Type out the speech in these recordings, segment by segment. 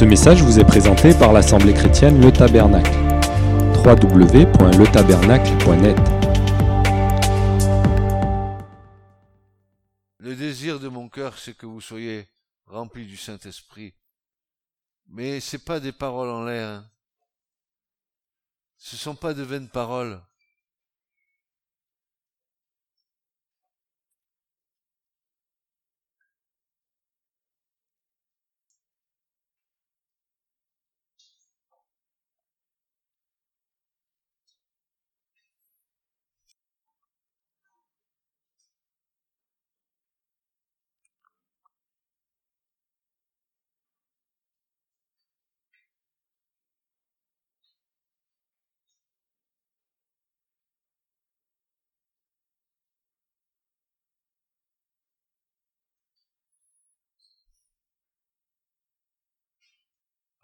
Ce message vous est présenté par l'Assemblée chrétienne Le Tabernacle. www.letabernacle.net Le désir de mon cœur, c'est que vous soyez remplis du Saint-Esprit. Mais c'est pas des paroles en l'air. Hein. Ce sont pas de vaines paroles.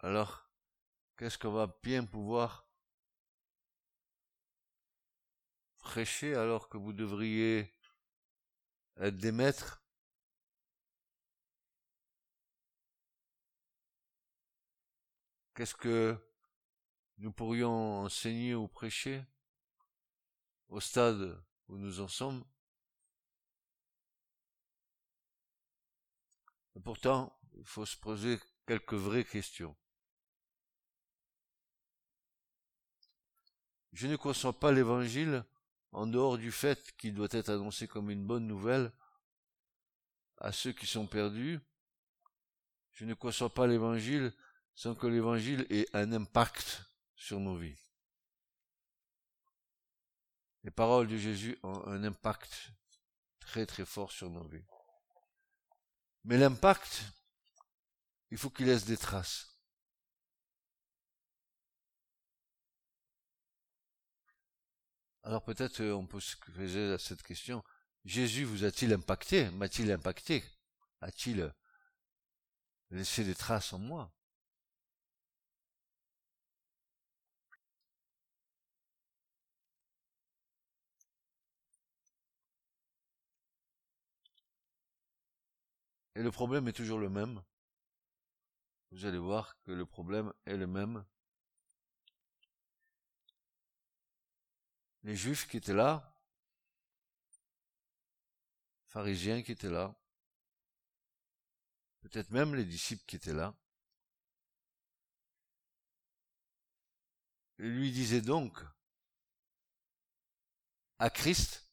Alors, qu'est-ce qu'on va bien pouvoir prêcher alors que vous devriez être des maîtres? Qu'est-ce que nous pourrions enseigner ou prêcher au stade où nous en sommes? Et pourtant, il faut se poser quelques vraies questions. Je ne conçois pas l'évangile en dehors du fait qu'il doit être annoncé comme une bonne nouvelle à ceux qui sont perdus. Je ne conçois pas l'évangile sans que l'évangile ait un impact sur nos vies. Les paroles de Jésus ont un impact très très fort sur nos vies. Mais l'impact, il faut qu'il laisse des traces. Alors peut-être euh, on peut se poser cette question. Jésus vous a-t-il impacté? M'a-t-il impacté? A-t-il laissé des traces en moi? Et le problème est toujours le même. Vous allez voir que le problème est le même les juifs qui étaient là, pharisiens qui étaient là, peut-être même les disciples qui étaient là, lui disaient donc à Christ,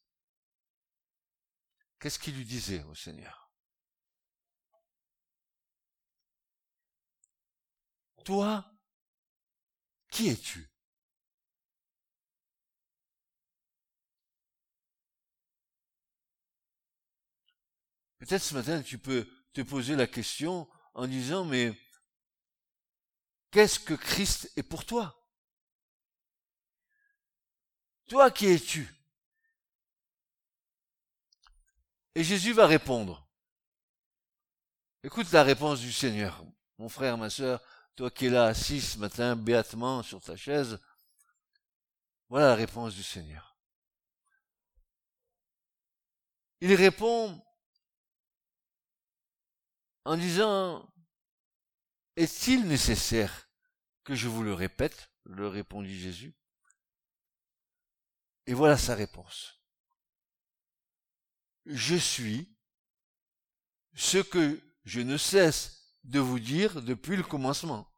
qu'est-ce qu'il lui disait au Seigneur Toi, qui es-tu? Peut-être ce matin, tu peux te poser la question en disant, mais qu'est-ce que Christ est pour toi? Toi qui es-tu? Et Jésus va répondre. Écoute la réponse du Seigneur. Mon frère, ma sœur, toi qui es là assis ce matin, béatement sur ta chaise, voilà la réponse du Seigneur. Il répond en disant Est-il nécessaire que je vous le répète le répondit Jésus? Et voilà sa réponse. Je suis ce que je ne cesse de vous dire depuis le commencement.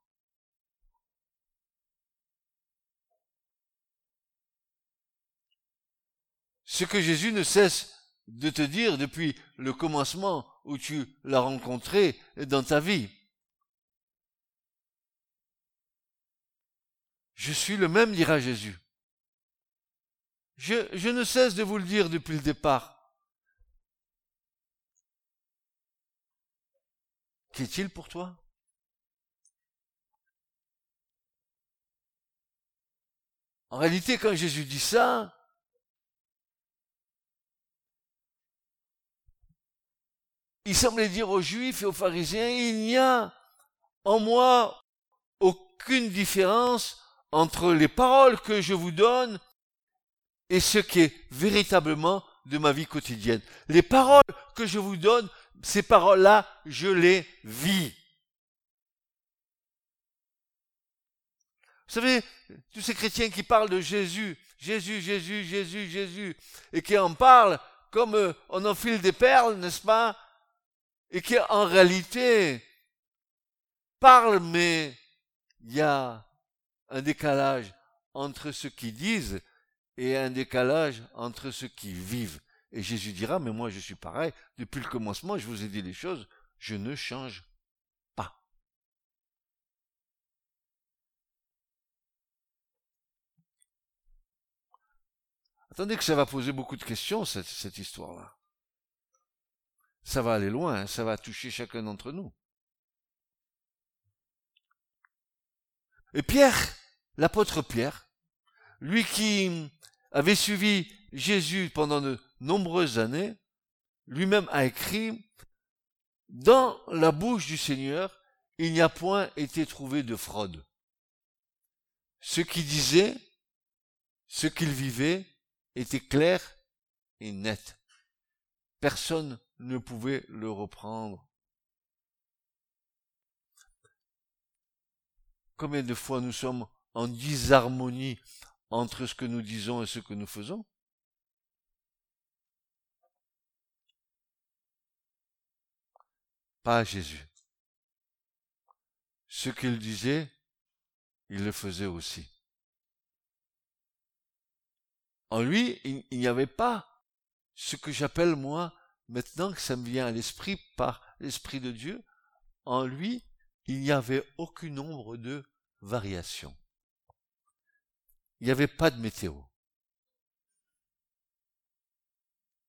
Ce que Jésus ne cesse de te dire depuis le commencement où tu l'as rencontré dans ta vie. Je suis le même, dira Jésus. Je, je ne cesse de vous le dire depuis le départ. Qu'est-il pour toi? En réalité, quand Jésus dit ça, il semblait dire aux juifs et aux pharisiens, il n'y a en moi aucune différence entre les paroles que je vous donne et ce qui est véritablement de ma vie quotidienne. Les paroles que je vous donne, ces paroles-là, je les vis. Vous savez, tous ces chrétiens qui parlent de Jésus, Jésus, Jésus, Jésus, Jésus, et qui en parlent comme euh, on enfile des perles, n'est-ce pas? Et qui en réalité parlent, mais il y a un décalage entre ce qu'ils disent et un décalage entre ceux qui vivent. Et Jésus dira, mais moi je suis pareil, depuis le commencement, je vous ai dit les choses, je ne change pas. Attendez que ça va poser beaucoup de questions, cette, cette histoire-là. Ça va aller loin, hein, ça va toucher chacun d'entre nous. Et Pierre, l'apôtre Pierre, lui qui avait suivi Jésus pendant de nombreuses années, lui-même a écrit, Dans la bouche du Seigneur, il n'y a point été trouvé de fraude. Ce qu'il disait, ce qu'il vivait, était clair et net. Personne ne pouvait le reprendre. Combien de fois nous sommes en disharmonie entre ce que nous disons et ce que nous faisons? Pas Jésus. Ce qu'il disait, il le faisait aussi. En lui, il, n'y avait pas ce que j'appelle moi, maintenant que ça me vient à l'esprit par l'Esprit de Dieu, en lui, il n'y avait aucun nombre de variations il n'y avait pas de météo.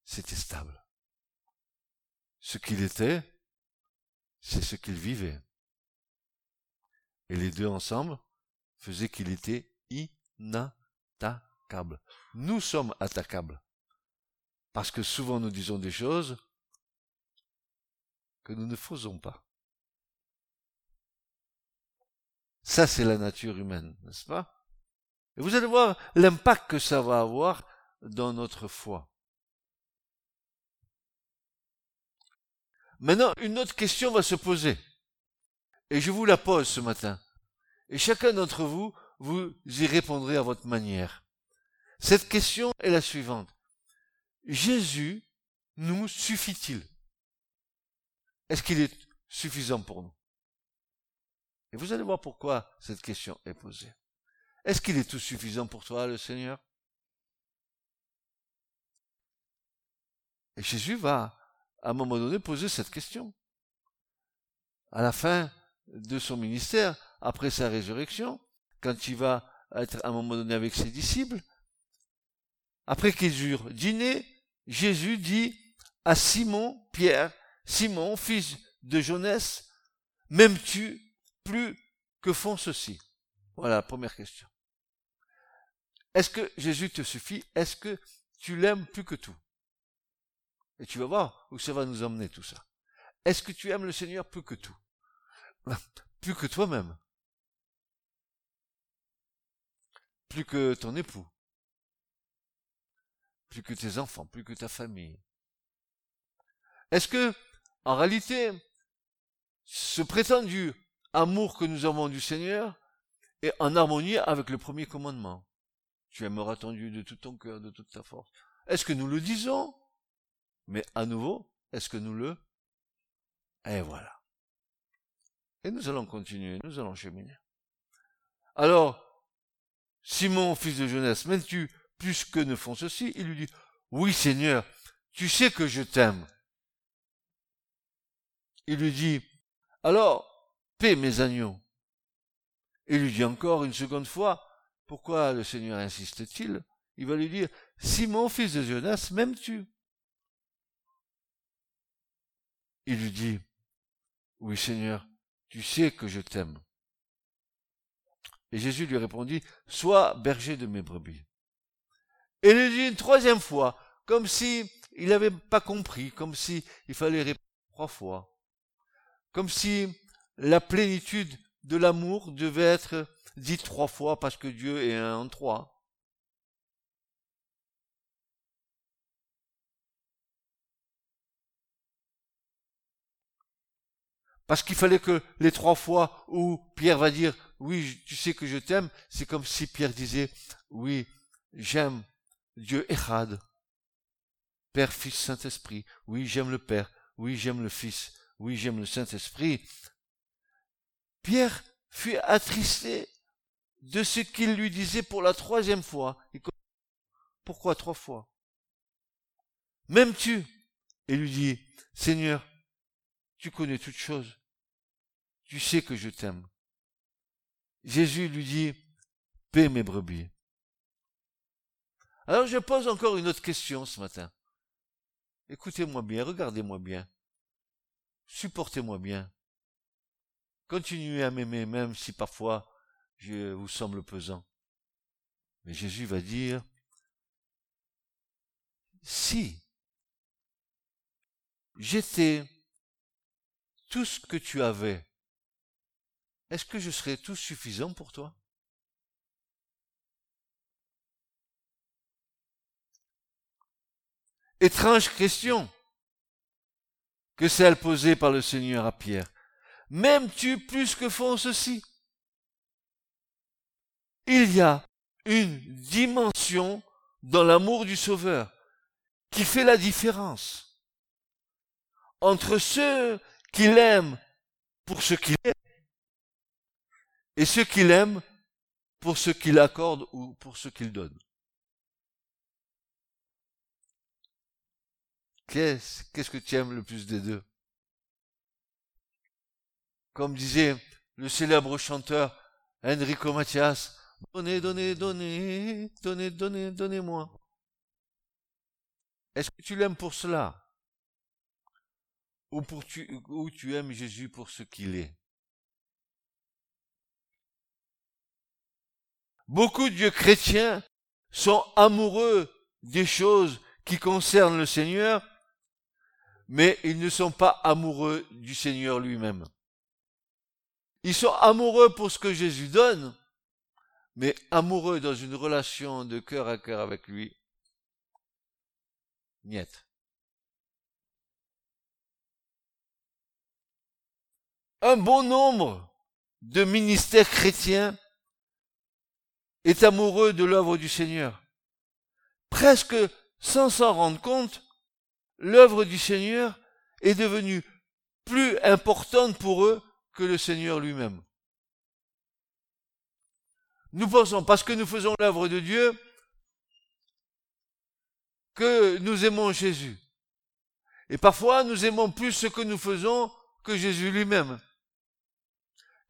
C'était stable. Ce qu'il était, c'est ce qu'il vivait. Et les deux ensemble faisaient qu'il était inattaquable. Nous sommes attaquables. Parce que souvent nous disons des choses que nous ne faisons pas. Ça, c'est la nature humaine, n'est-ce pas? Et vous allez voir l'impact que ça va avoir dans notre foi. Maintenant, une autre question va se poser. Et je vous la pose ce matin. Et chacun d'entre vous, vous y répondrez à votre manière. Cette question est la suivante. Jésus nous suffit-il? Est-ce qu'il est suffisant pour nous? Et vous allez voir pourquoi cette question est posée. Est-ce qu'il est tout suffisant pour toi, le Seigneur? Et Jésus va, à un moment donné, poser cette question. À la fin de son ministère, après sa résurrection, quand il va être à un moment donné avec ses disciples, après qu'ils eurent dîné, Jésus dit à Simon, Pierre, Simon, fils de Jonas, m'aimes-tu plus que font ceux-ci? Voilà la première question. Est-ce que Jésus te suffit? Est-ce que tu l'aimes plus que tout? Et tu vas voir où ça va nous emmener tout ça. Est-ce que tu aimes le Seigneur plus que tout? Plus que toi-même? Plus que ton époux? Plus que tes enfants Plus que ta famille Est-ce que, en réalité, ce prétendu amour que nous avons du Seigneur est en harmonie avec le premier commandement? Tu aimeras ton Dieu de tout ton cœur, de toute ta force. Est-ce que nous le disons? Mais à nouveau, est-ce que nous le... Et voilà. Et nous allons continuer, nous allons cheminer. Alors, Simon, fils de Jeunesse, m'aimes-tu plus que ne font ceci Il lui dit, oui Seigneur, tu sais que je t'aime. Il lui dit, alors, paie mes agneaux. Il lui dit encore une seconde fois, pourquoi le Seigneur insiste-t-il? Il va lui dire, Simon, fils de Jonas, m'aimes-tu? Il lui dit, oui Seigneur, tu sais que je t'aime. Et Jésus lui répondit, sois berger de mes brebis. Et lui dit une troisième fois, comme si il n'avait pas compris, comme si il fallait répondre trois fois, comme si la plénitude de l'amour devait être dit trois fois parce que Dieu est un en trois. Parce qu'il fallait que les trois fois où Pierre va dire oui, tu sais que je t'aime, c'est comme si Pierre disait oui, j'aime Dieu Echad, Père, Fils, Saint-Esprit. Oui, j'aime le Père. Oui, j'aime le Fils. Oui, j'aime le Saint-Esprit. Pierre fut attristé de ce qu'il lui disait pour la troisième fois. Pourquoi trois fois? M'aimes-tu? Et lui dit, Seigneur, tu connais toutes choses. Tu sais que je t'aime. Jésus lui dit, paie mes brebis. Alors je pose encore une autre question ce matin. Écoutez-moi bien, regardez-moi bien. Supportez-moi bien. Continuez à m'aimer même si parfois je vous semble pesant. Mais Jésus va dire, si j'étais tout ce que tu avais, est-ce que je serais tout suffisant pour toi? Étrange question que celle posée par le Seigneur à Pierre. M'aimes-tu plus que font ceci? Il y a une dimension dans l'amour du Sauveur qui fait la différence entre ceux qui l'aiment pour ce qu'il est et ceux qui l'aiment pour ce qu'il accorde ou pour ce qu'il donne. Qu'est-ce, que tu aimes le plus des deux? Comme disait le célèbre chanteur Enrico Mathias, donnez, donnez, donnez, donnez, donnez, donnez-moi. Est-ce que tu l'aimes pour cela? Ou, pour tu, ou tu aimes Jésus pour ce qu'il est? Beaucoup de chrétiens sont amoureux des choses qui concernent le Seigneur, mais ils ne sont pas amoureux du Seigneur lui-même. Ils sont amoureux pour ce que Jésus donne, mais amoureux dans une relation de cœur à cœur avec lui. Niet. Un bon nombre de ministères chrétiens est amoureux de l'œuvre du Seigneur. Presque sans s'en rendre compte, l'œuvre du Seigneur est devenue plus importante pour eux que le Seigneur lui-même. Nous pensons, parce que nous faisons l'œuvre de Dieu, que nous aimons Jésus. Et parfois, nous aimons plus ce que nous faisons que Jésus lui-même.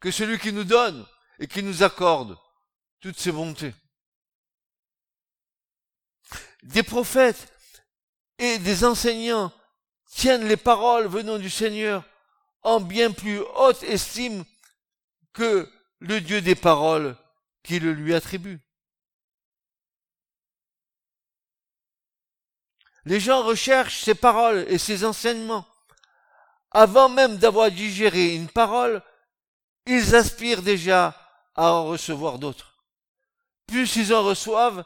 Que celui qui nous donne et qui nous accorde toutes ses bontés. Des prophètes et des enseignants tiennent les paroles venant du Seigneur en bien plus haute estime que le Dieu des paroles qui le lui attribue. Les gens recherchent ces paroles et ces enseignements. Avant même d'avoir digéré une parole, ils aspirent déjà à en recevoir d'autres. Plus ils en reçoivent,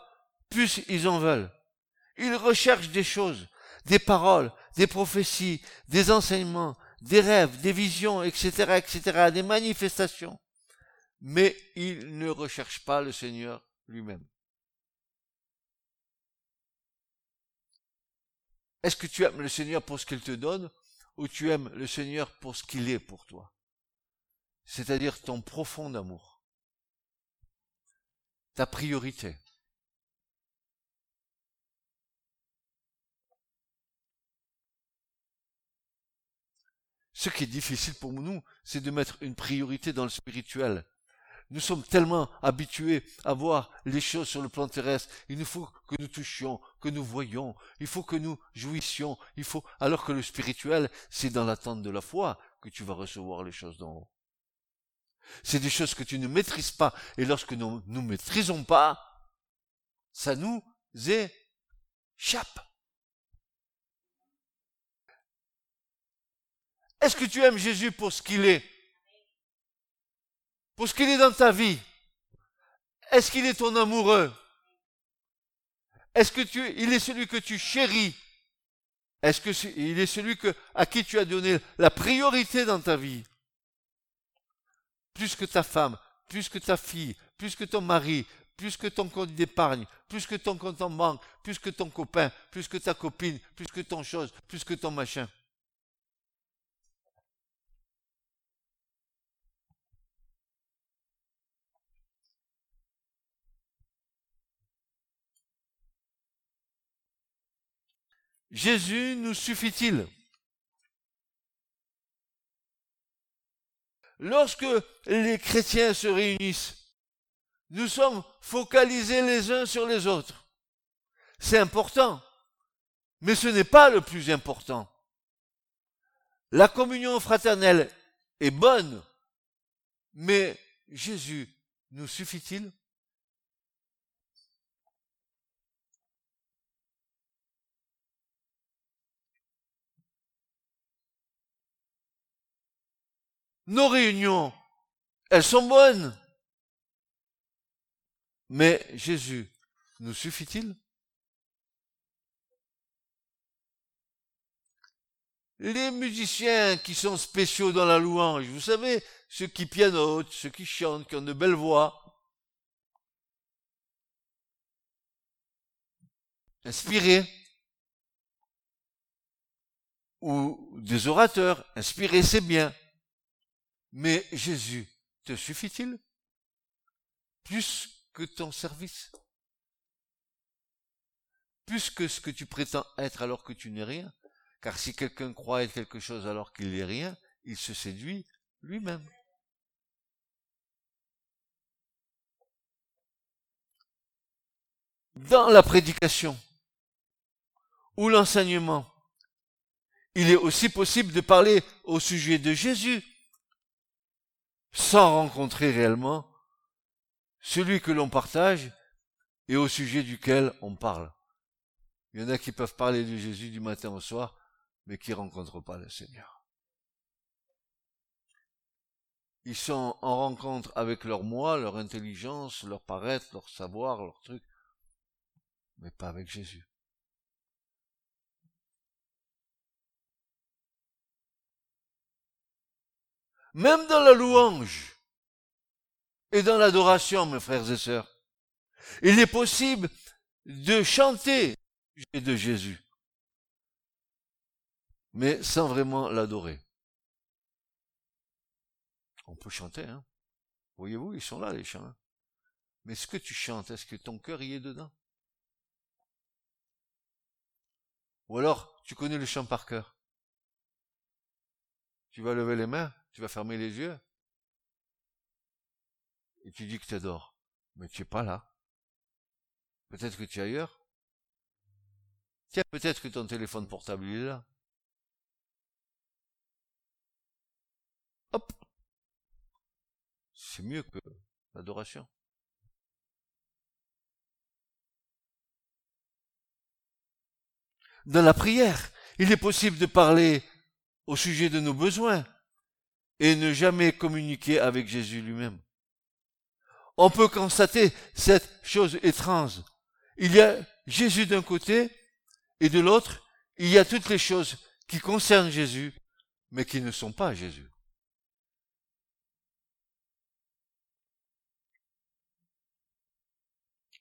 plus ils en veulent. Ils recherchent des choses, des paroles, des prophéties, des enseignements, des rêves, des visions, etc., etc., des manifestations. Mais ils ne recherchent pas le Seigneur lui-même. Est-ce que tu aimes le Seigneur pour ce qu'il te donne ou tu aimes le Seigneur pour ce qu'il est pour toi? C'est-à-dire ton profond amour, ta priorité. Ce qui est difficile pour nous, c'est de mettre une priorité dans le spirituel. Nous sommes tellement habitués à voir les choses sur le plan terrestre. Il nous faut que nous touchions, que nous voyions. Il faut que nous jouissions. Il faut, alors que le spirituel, c'est dans l'attente de la foi que tu vas recevoir les choses d'en haut. C'est des choses que tu ne maîtrises pas. Et lorsque nous ne maîtrisons pas, ça nous échappe. Est-ce que tu aimes Jésus pour ce qu'il est? Pour ce qu'il est dans ta vie? Est-ce qu'il est ton amoureux? Est-ce que tu, il est celui que tu chéris? Est-ce que il est celui à qui tu as donné la priorité dans ta vie? Plus que ta femme, plus que ta fille, plus que ton mari, plus que ton compte d'épargne, plus que ton compte en banque, plus que ton copain, plus que ta copine, plus que ton chose, plus que ton machin. Jésus nous suffit-il? Lorsque les chrétiens se réunissent, nous sommes focalisés les uns sur les autres. C'est important, mais ce n'est pas le plus important. La communion fraternelle est bonne, mais Jésus nous suffit-il? Nos réunions, elles sont bonnes. Mais Jésus nous suffit-il? Les musiciens qui sont spéciaux dans la louange, vous savez, ceux qui pianotent, ceux qui chantent, qui ont de belles voix, inspirés, ou des orateurs, inspirés, c'est bien. Mais Jésus te suffit-il? Plus que ton service. Plus que ce que tu prétends être alors que tu n'es rien. Car si quelqu'un croit être quelque chose alors qu'il n'est rien, il se séduit lui-même. Dans la prédication ou l'enseignement, il est aussi possible de parler au sujet de Jésus sans rencontrer réellement celui que l'on partage et au sujet duquel on parle. Il y en a qui peuvent parler de Jésus du matin au soir, mais qui ne rencontrent pas le Seigneur. Ils sont en rencontre avec leur moi, leur intelligence, leur paraître, leur savoir, leur truc, mais pas avec Jésus. Même dans la louange et dans l'adoration, mes frères et sœurs. Il est possible de chanter de Jésus, mais sans vraiment l'adorer. On peut chanter, hein. Voyez-vous, ils sont là, les chants. Hein. Mais ce que tu chantes, est-ce que ton cœur y est dedans? Ou alors, tu connais le chant par cœur Tu vas lever les mains tu vas fermer les yeux et tu dis que tu adores. Mais tu es pas là. Peut-être que tu es ailleurs. Tiens, peut-être que ton téléphone portable est là. Hop. C'est mieux que l'adoration. Dans la prière, il est possible de parler au sujet de nos besoins, et ne jamais communiquer avec Jésus lui-même. On peut constater cette chose étrange. Il y a Jésus d'un côté et de l'autre, il y a toutes les choses qui concernent Jésus, mais qui ne sont pas Jésus.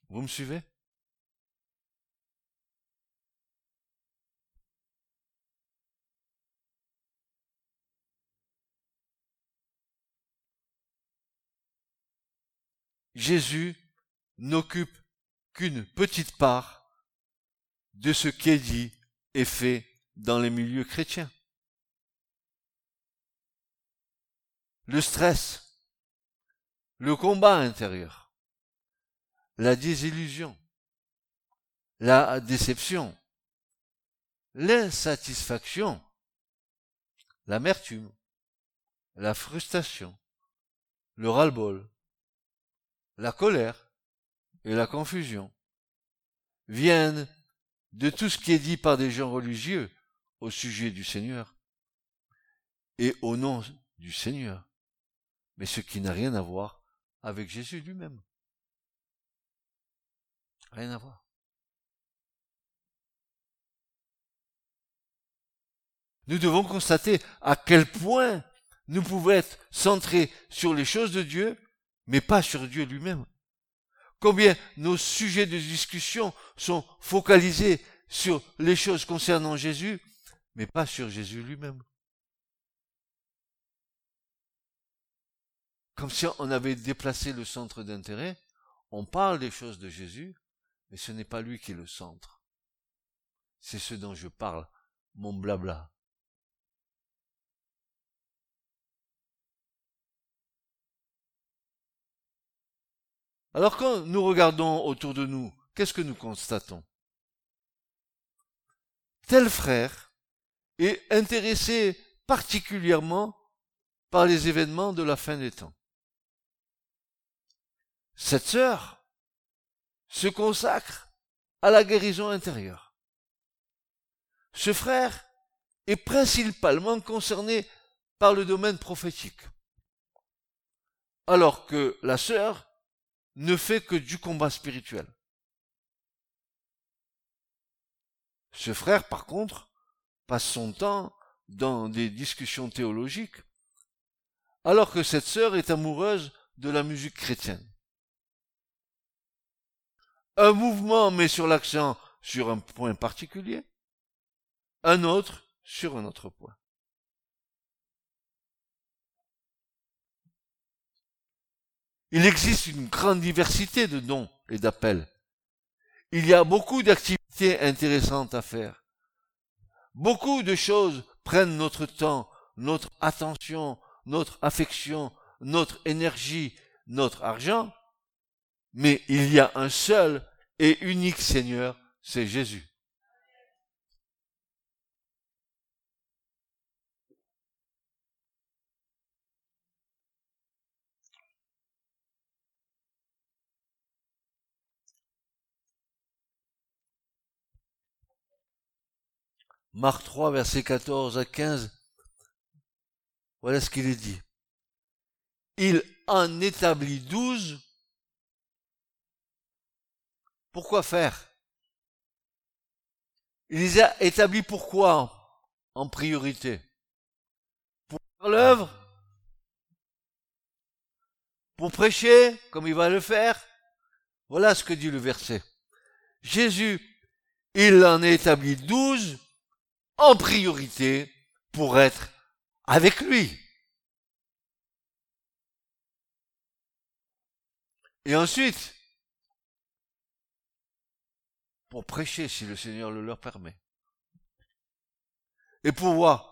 Vous me suivez? Jésus n'occupe qu'une petite part de ce qui est dit et fait dans les milieux chrétiens. Le stress, le combat intérieur, la désillusion, la déception, l'insatisfaction, l'amertume, la frustration, le ras-le-bol, la colère et la confusion viennent de tout ce qui est dit par des gens religieux au sujet du Seigneur et au nom du Seigneur, mais ce qui n'a rien à voir avec Jésus lui-même. Rien à voir. Nous devons constater à quel point nous pouvons être centrés sur les choses de Dieu, mais pas sur Dieu lui-même. Combien nos sujets de discussion sont focalisés sur les choses concernant Jésus, mais pas sur Jésus lui-même. Comme si on avait déplacé le centre d'intérêt, on parle des choses de Jésus, mais ce n'est pas lui qui est le centre. C'est ce dont je parle, mon blabla. Alors quand nous regardons autour de nous, qu'est-ce que nous constatons? Tel frère est intéressé particulièrement par les événements de la fin des temps. Cette sœur se consacre à la guérison intérieure. Ce frère est principalement concerné par le domaine prophétique, alors que la sœur ne fait que du combat spirituel. Ce frère, par contre, passe son temps dans des discussions théologiques, alors que cette sœur est amoureuse de la musique chrétienne. Un mouvement met sur l'accent sur un point particulier, un autre sur un autre point. Il existe une grande diversité de dons et d'appels. Il y a beaucoup d'activités intéressantes à faire. Beaucoup de choses prennent notre temps, notre attention, notre affection, notre énergie, notre argent, mais il y a un seul et unique Seigneur, c'est Jésus. Marc 3, verset 14 à 15. Voilà ce qu'il est dit. Il en établit douze. Pourquoi faire? Il les a établis pourquoi en priorité? Pour faire l'œuvre? Pour prêcher, comme il va le faire? Voilà ce que dit le verset. Jésus, il en a établi douze en priorité pour être avec lui. Et ensuite, pour prêcher si le Seigneur le leur permet. Et pouvoir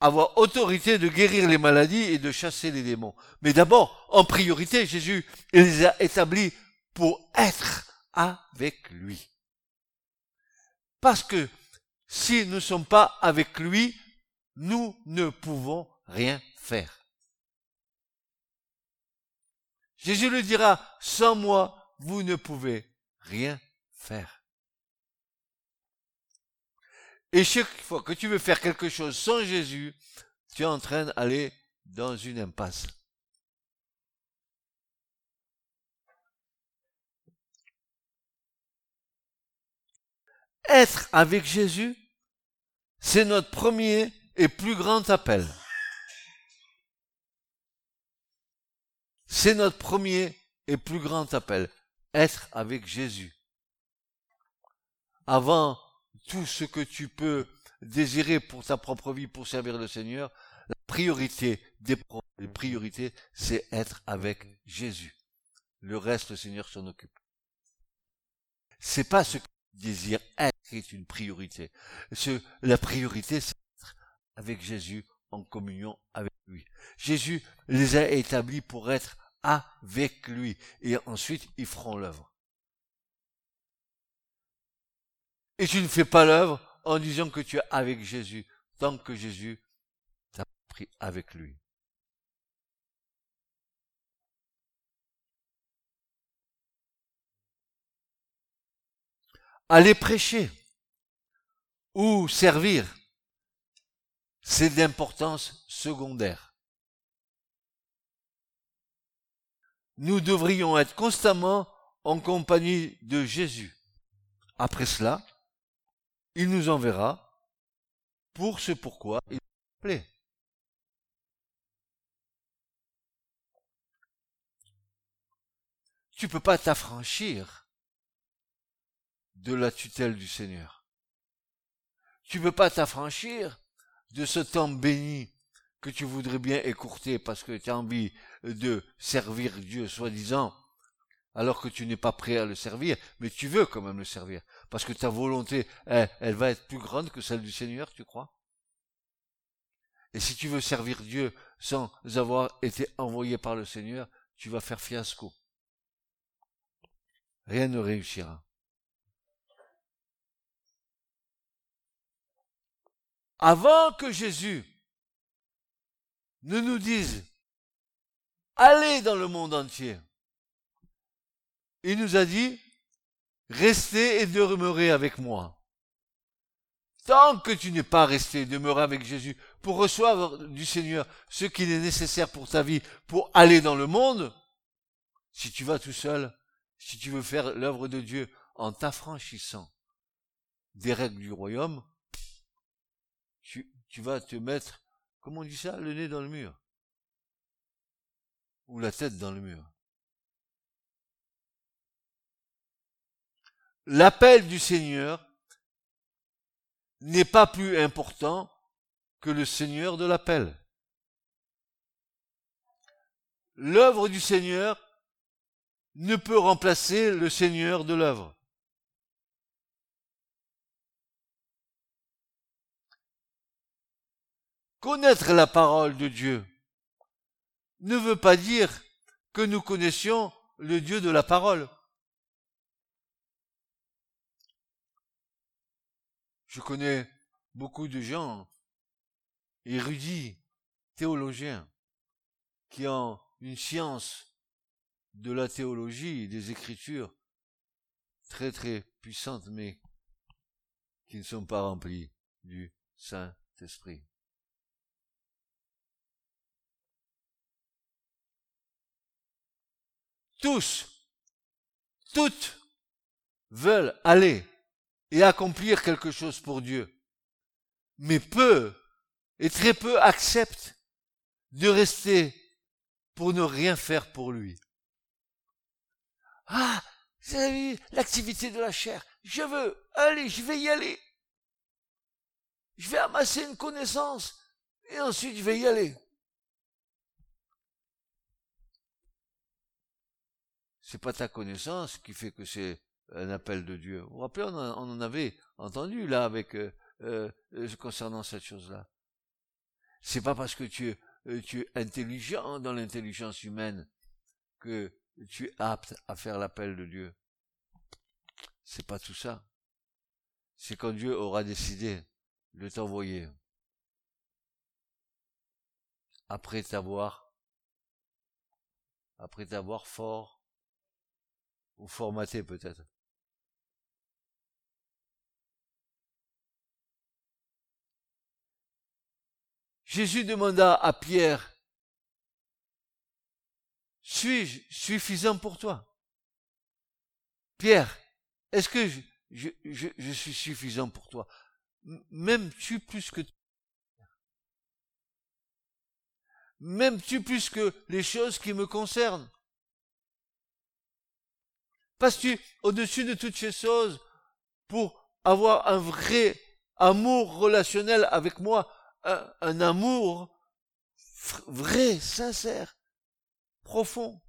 avoir autorité de guérir les maladies et de chasser les démons. Mais d'abord, en priorité, Jésus les a établis pour être avec lui. Parce que si nous ne sommes pas avec lui, nous ne pouvons rien faire. Jésus le dira, sans moi, vous ne pouvez rien faire. Et chaque fois que tu veux faire quelque chose sans Jésus, tu es en train d'aller dans une impasse. Être avec Jésus, c'est notre premier et plus grand appel. C'est notre premier et plus grand appel. Être avec Jésus. Avant tout ce que tu peux désirer pour ta propre vie, pour servir le Seigneur, la priorité des priorités, c'est être avec Jésus. Le reste, le Seigneur s'en occupe. C'est pas ce que tu désires être est une priorité. la priorité, c'est être avec Jésus en communion avec lui. Jésus les a établis pour être avec lui. Et ensuite, ils feront l'œuvre. Et tu ne fais pas l'œuvre en disant que tu es avec Jésus, tant que Jésus t'a pris avec lui. aller prêcher ou servir, c'est d'importance secondaire. Nous devrions être constamment en compagnie de Jésus. Après cela, il nous enverra pour ce pourquoi il nous plaît. Tu peux pas t'affranchir de la tutelle du Seigneur. Tu peux pas t'affranchir de ce temps béni que tu voudrais bien écourter parce que tu as envie de servir Dieu, soi-disant, alors que tu n'es pas prêt à le servir, mais tu veux quand même le servir, parce que ta volonté, elle va être plus grande que celle du Seigneur, tu crois? Et si tu veux servir Dieu sans avoir été envoyé par le Seigneur, tu vas faire fiasco. Rien ne réussira. Avant que Jésus ne nous dise allez dans le monde entier, il nous a dit restez et demeurez avec moi. Tant que tu n'es pas resté, demeuré avec Jésus pour recevoir du Seigneur ce qu'il est nécessaire pour ta vie, pour aller dans le monde, si tu vas tout seul, si tu veux faire l'œuvre de Dieu en t'affranchissant des règles du royaume, tu, vas te mettre, comment on dit ça, le nez dans le mur? Ou la tête dans le mur. L'appel du Seigneur n'est pas plus important que le Seigneur de l'appel. L'œuvre du Seigneur ne peut remplacer le Seigneur de l'œuvre. Connaître la parole de Dieu ne veut pas dire que nous connaissions le Dieu de la parole. Je connais beaucoup de gens érudits, théologiens, qui ont une science de la théologie, des écritures, très très puissantes, mais qui ne sont pas remplies du Saint-Esprit. Tous, toutes veulent aller et accomplir quelque chose pour Dieu. Mais peu et très peu acceptent de rester pour ne rien faire pour lui. Ah, vu l'activité de la chair. Je veux aller, je vais y aller. Je vais amasser une connaissance et ensuite je vais y aller. C'est pas ta connaissance qui fait que c'est un appel de Dieu. Vous vous rappelez, on, en avait entendu là avec euh, euh, concernant cette chose-là. C'est pas parce que tu, euh, tu es intelligent dans l'intelligence humaine que tu es apte à faire l'appel de Dieu. C'est pas tout ça. C'est quand Dieu aura décidé de t'envoyer. Après t'avoir, après t'avoir fort ou formaté peut-être. Jésus demanda à Pierre, suis-je suffisant pour toi? Pierre, est-ce que je, suis suffisant pour toi? M'aimes-tu plus que M'aimes-tu plus que les choses qui me concernent? Passes-tu au-dessus de toutes ces choses pour avoir un vrai amour relationnel avec moi, un, amour vrai, sincère, profond?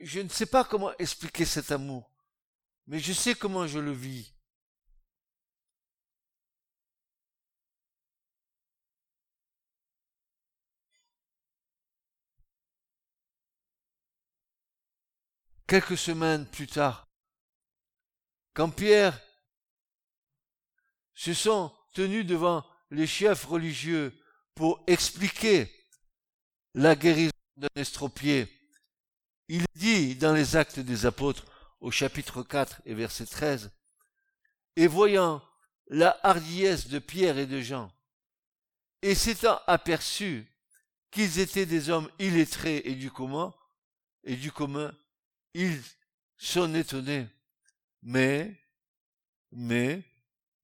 Je ne sais pas comment expliquer cet amour, mais je sais comment je le vis. Quelques semaines plus tard, quand Pierre se sont tenus devant les chefs religieux pour expliquer la guérison d'un estropié, il dit dans les actes des apôtres au chapitre 4 et verset 13, et voyant la hardiesse de Pierre et de Jean, et s'étant aperçu qu'ils étaient des hommes illettrés et du commun, et du commun, ils s'en étonnés, mais, mais,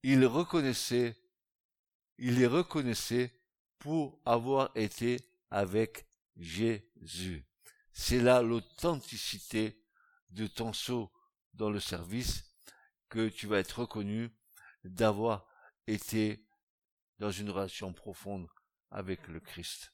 ils reconnaissaient, ils les reconnaissaient pour avoir été avec Jésus. C'est là l'authenticité de ton saut dans le service que tu vas être reconnu d'avoir été dans une relation profonde avec le Christ